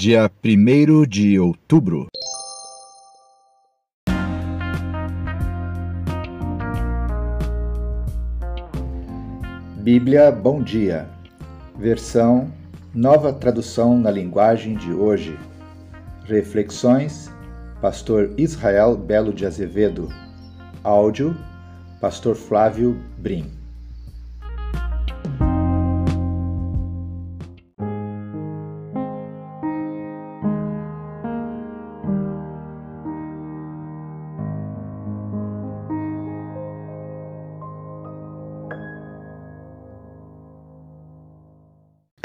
dia 1 de outubro. Bíblia Bom Dia, versão Nova Tradução na Linguagem de Hoje. Reflexões, Pastor Israel Belo de Azevedo. Áudio, Pastor Flávio Brim.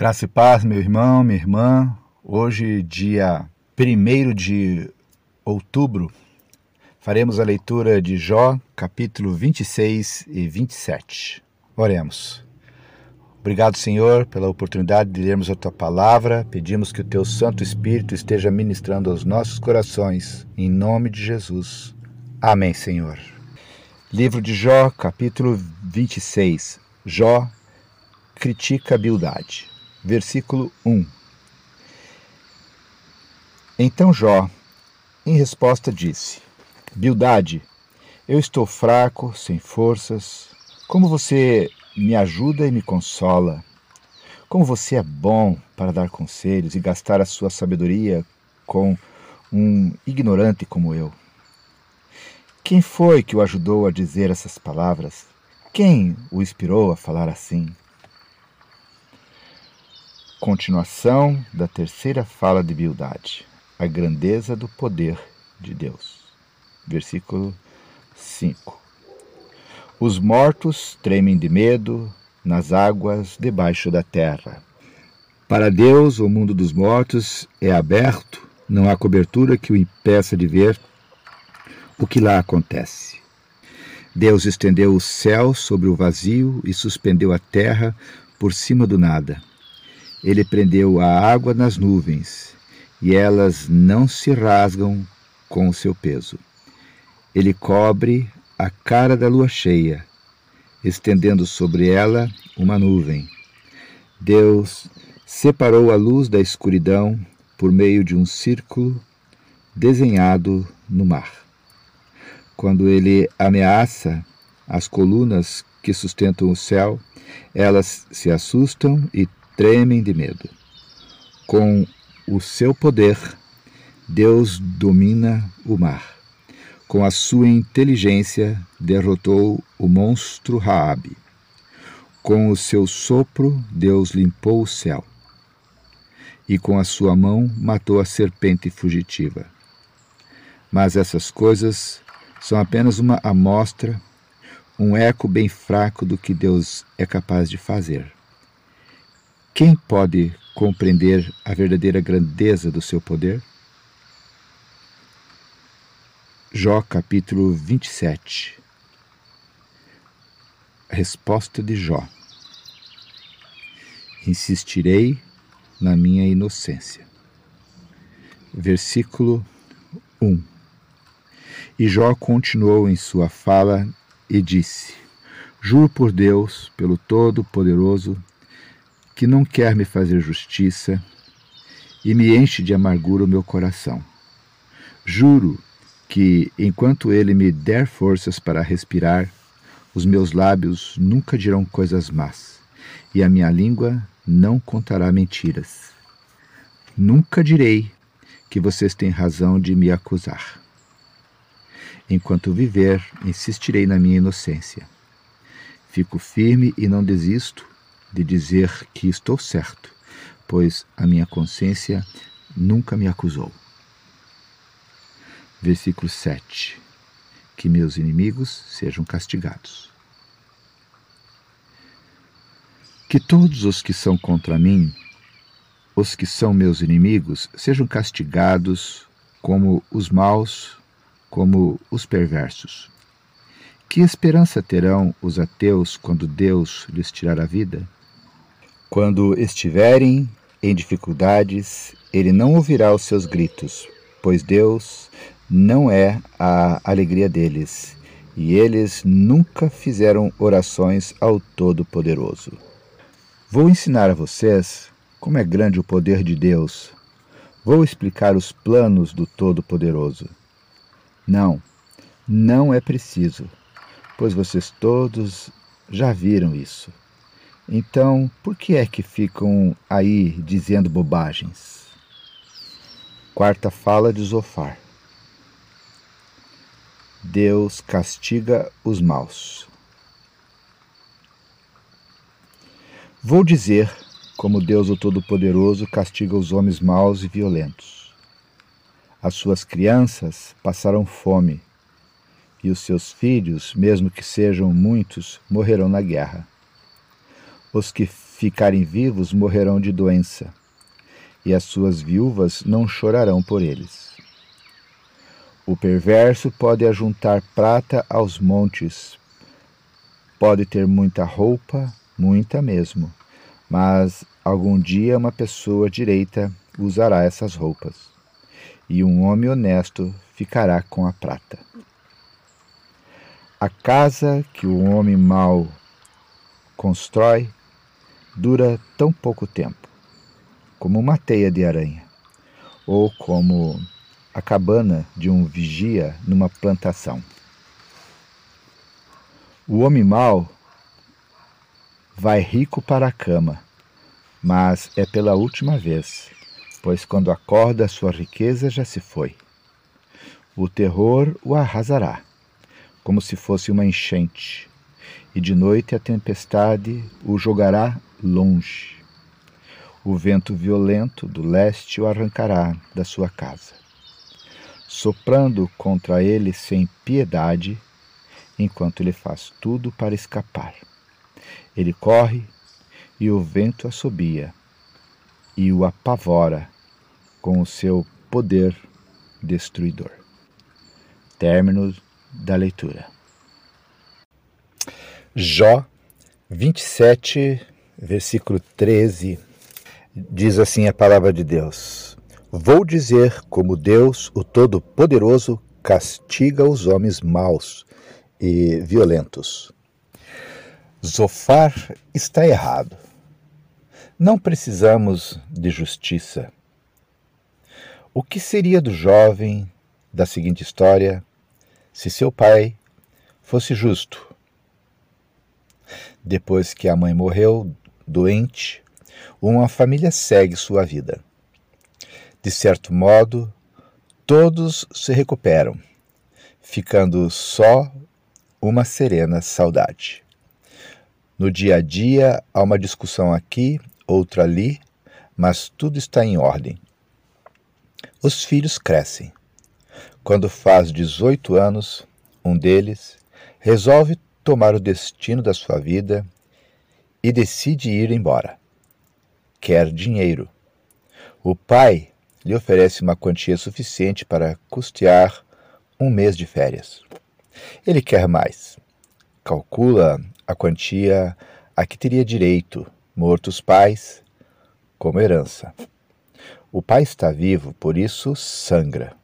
Graça e paz, meu irmão, minha irmã. Hoje, dia 1 de outubro, faremos a leitura de Jó, capítulo 26 e 27. Oremos. Obrigado, Senhor, pela oportunidade de lermos a tua palavra. Pedimos que o teu Santo Espírito esteja ministrando aos nossos corações, em nome de Jesus. Amém, Senhor. Livro de Jó, capítulo 26. Jó critica a Bildade versículo 1. Então Jó, em resposta, disse: Bildade, eu estou fraco, sem forças. Como você me ajuda e me consola. Como você é bom para dar conselhos e gastar a sua sabedoria com um ignorante como eu. Quem foi que o ajudou a dizer essas palavras? Quem o inspirou a falar assim? Continuação da terceira fala de Bildade, a grandeza do poder de Deus. Versículo 5. Os mortos tremem de medo nas águas debaixo da terra. Para Deus, o mundo dos mortos é aberto, não há cobertura que o impeça de ver o que lá acontece. Deus estendeu o céu sobre o vazio e suspendeu a terra por cima do nada. Ele prendeu a água nas nuvens, e elas não se rasgam com o seu peso. Ele cobre a cara da lua cheia, estendendo sobre ela uma nuvem. Deus separou a luz da escuridão por meio de um círculo desenhado no mar. Quando ele ameaça as colunas que sustentam o céu, elas se assustam e tremem de medo. Com o seu poder, Deus domina o mar. Com a sua inteligência, derrotou o monstro Raabe. Com o seu sopro, Deus limpou o céu. E com a sua mão matou a serpente fugitiva. Mas essas coisas são apenas uma amostra, um eco bem fraco do que Deus é capaz de fazer. Quem pode compreender a verdadeira grandeza do seu poder? Jó capítulo 27 Resposta de Jó Insistirei na minha inocência. Versículo 1 E Jó continuou em sua fala e disse: Juro por Deus, pelo Todo-Poderoso, que não quer me fazer justiça e me enche de amargura o meu coração. Juro que, enquanto ele me der forças para respirar, os meus lábios nunca dirão coisas más, e a minha língua não contará mentiras. Nunca direi que vocês têm razão de me acusar. Enquanto viver, insistirei na minha inocência. Fico firme e não desisto, de dizer que estou certo, pois a minha consciência nunca me acusou. Versículo 7. Que meus inimigos sejam castigados. Que todos os que são contra mim, os que são meus inimigos, sejam castigados como os maus, como os perversos. Que esperança terão os ateus quando Deus lhes tirar a vida? Quando estiverem em dificuldades, ele não ouvirá os seus gritos, pois Deus não é a alegria deles, e eles nunca fizeram orações ao Todo-Poderoso. Vou ensinar a vocês como é grande o poder de Deus, Vou explicar os planos do Todo-Poderoso. Não, não é preciso, pois vocês todos já viram isso. Então, por que é que ficam aí dizendo bobagens? Quarta fala de Zofar. Deus castiga os maus. Vou dizer como Deus o Todo-Poderoso castiga os homens maus e violentos. As suas crianças passarão fome, e os seus filhos, mesmo que sejam muitos, morrerão na guerra. Os que ficarem vivos morrerão de doença, e as suas viúvas não chorarão por eles. O perverso pode ajuntar prata aos montes, pode ter muita roupa, muita mesmo, mas algum dia uma pessoa direita usará essas roupas, e um homem honesto ficará com a prata. A casa que o homem mau constrói dura tão pouco tempo, como uma teia de aranha, ou como a cabana de um vigia numa plantação. O homem mau vai rico para a cama, mas é pela última vez, pois quando acorda sua riqueza já se foi. O terror o arrasará, como se fosse uma enchente, e de noite a tempestade o jogará longe. O vento violento do leste o arrancará da sua casa soprando contra ele sem piedade, enquanto ele faz tudo para escapar. Ele corre e o vento assobia e o apavora com o seu poder destruidor. Término da leitura. Jó 27, versículo 13, diz assim a palavra de Deus. Vou dizer como Deus, o Todo-Poderoso, castiga os homens maus e violentos. Zofar está errado. Não precisamos de justiça. O que seria do jovem da seguinte história se seu pai fosse justo? Depois que a mãe morreu, doente, uma família segue sua vida. De certo modo, todos se recuperam, ficando só uma serena saudade. No dia a dia há uma discussão aqui, outra ali, mas tudo está em ordem. Os filhos crescem. Quando faz 18 anos, um deles resolve tomar o destino da sua vida e decide ir embora. Quer dinheiro. O pai lhe oferece uma quantia suficiente para custear um mês de férias. Ele quer mais. Calcula a quantia a que teria direito, mortos pais, como herança. O pai está vivo, por isso sangra.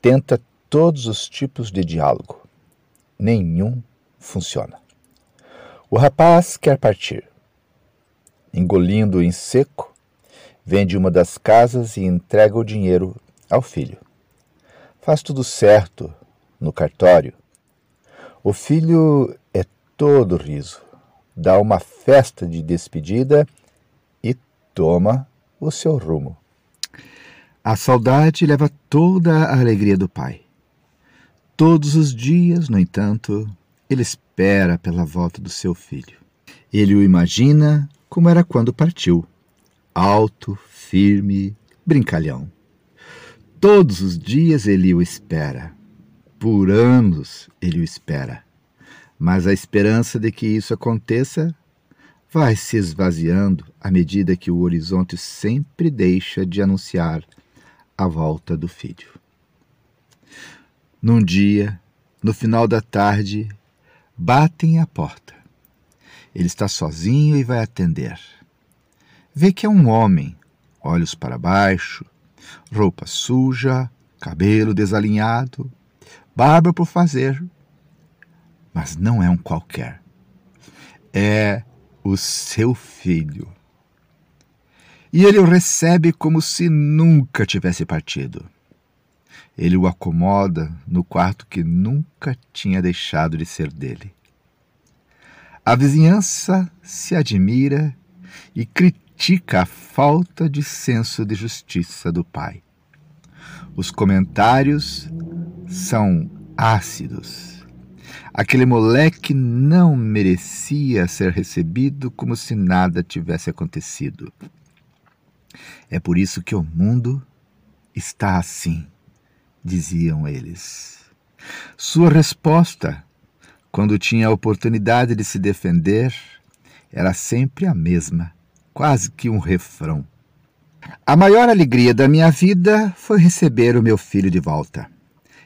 Tenta todos os tipos de diálogo. Nenhum funciona. O rapaz quer partir. Engolindo em seco, Vende uma das casas e entrega o dinheiro ao filho. Faz tudo certo no cartório. O filho é todo riso, dá uma festa de despedida e toma o seu rumo. A saudade leva toda a alegria do pai. Todos os dias, no entanto, ele espera pela volta do seu filho. Ele o imagina como era quando partiu alto, firme, brincalhão. Todos os dias ele o espera. Por anos ele o espera. Mas a esperança de que isso aconteça vai se esvaziando à medida que o horizonte sempre deixa de anunciar a volta do filho. Num dia, no final da tarde, batem à porta. Ele está sozinho e vai atender vê que é um homem, olhos para baixo, roupa suja, cabelo desalinhado, barba por fazer. Mas não é um qualquer. É o seu filho. e ele o recebe como se nunca tivesse partido. Ele o acomoda no quarto que nunca tinha deixado de ser dele. A vizinhança se admira e critica a falta de senso de justiça do pai. Os comentários são ácidos. Aquele moleque não merecia ser recebido como se nada tivesse acontecido. É por isso que o mundo está assim, diziam eles. Sua resposta, quando tinha a oportunidade de se defender, era sempre a mesma, quase que um refrão. A maior alegria da minha vida foi receber o meu filho de volta.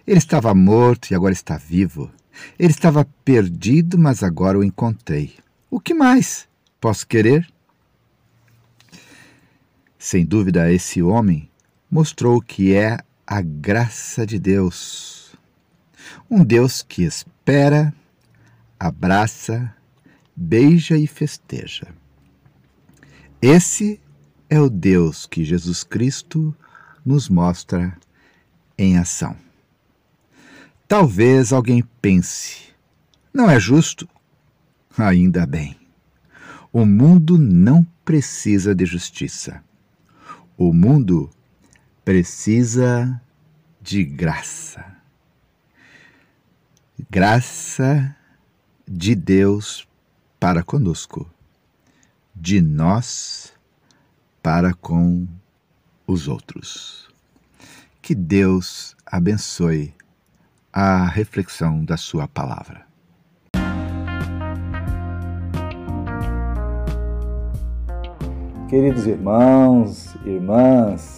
Ele estava morto e agora está vivo. Ele estava perdido, mas agora o encontrei. O que mais posso querer? Sem dúvida, esse homem mostrou que é a graça de Deus. Um Deus que espera, abraça, beija e festeja. Esse é o Deus que Jesus Cristo nos mostra em ação. Talvez alguém pense: não é justo? Ainda bem. O mundo não precisa de justiça. O mundo precisa de graça. Graça de Deus para conosco, de nós para com os outros. Que Deus abençoe a reflexão da Sua palavra. Queridos irmãos, irmãs,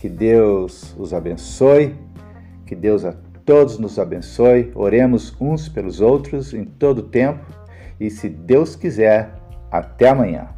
Que Deus os abençoe, que Deus a todos nos abençoe. Oremos uns pelos outros em todo o tempo e, se Deus quiser, até amanhã.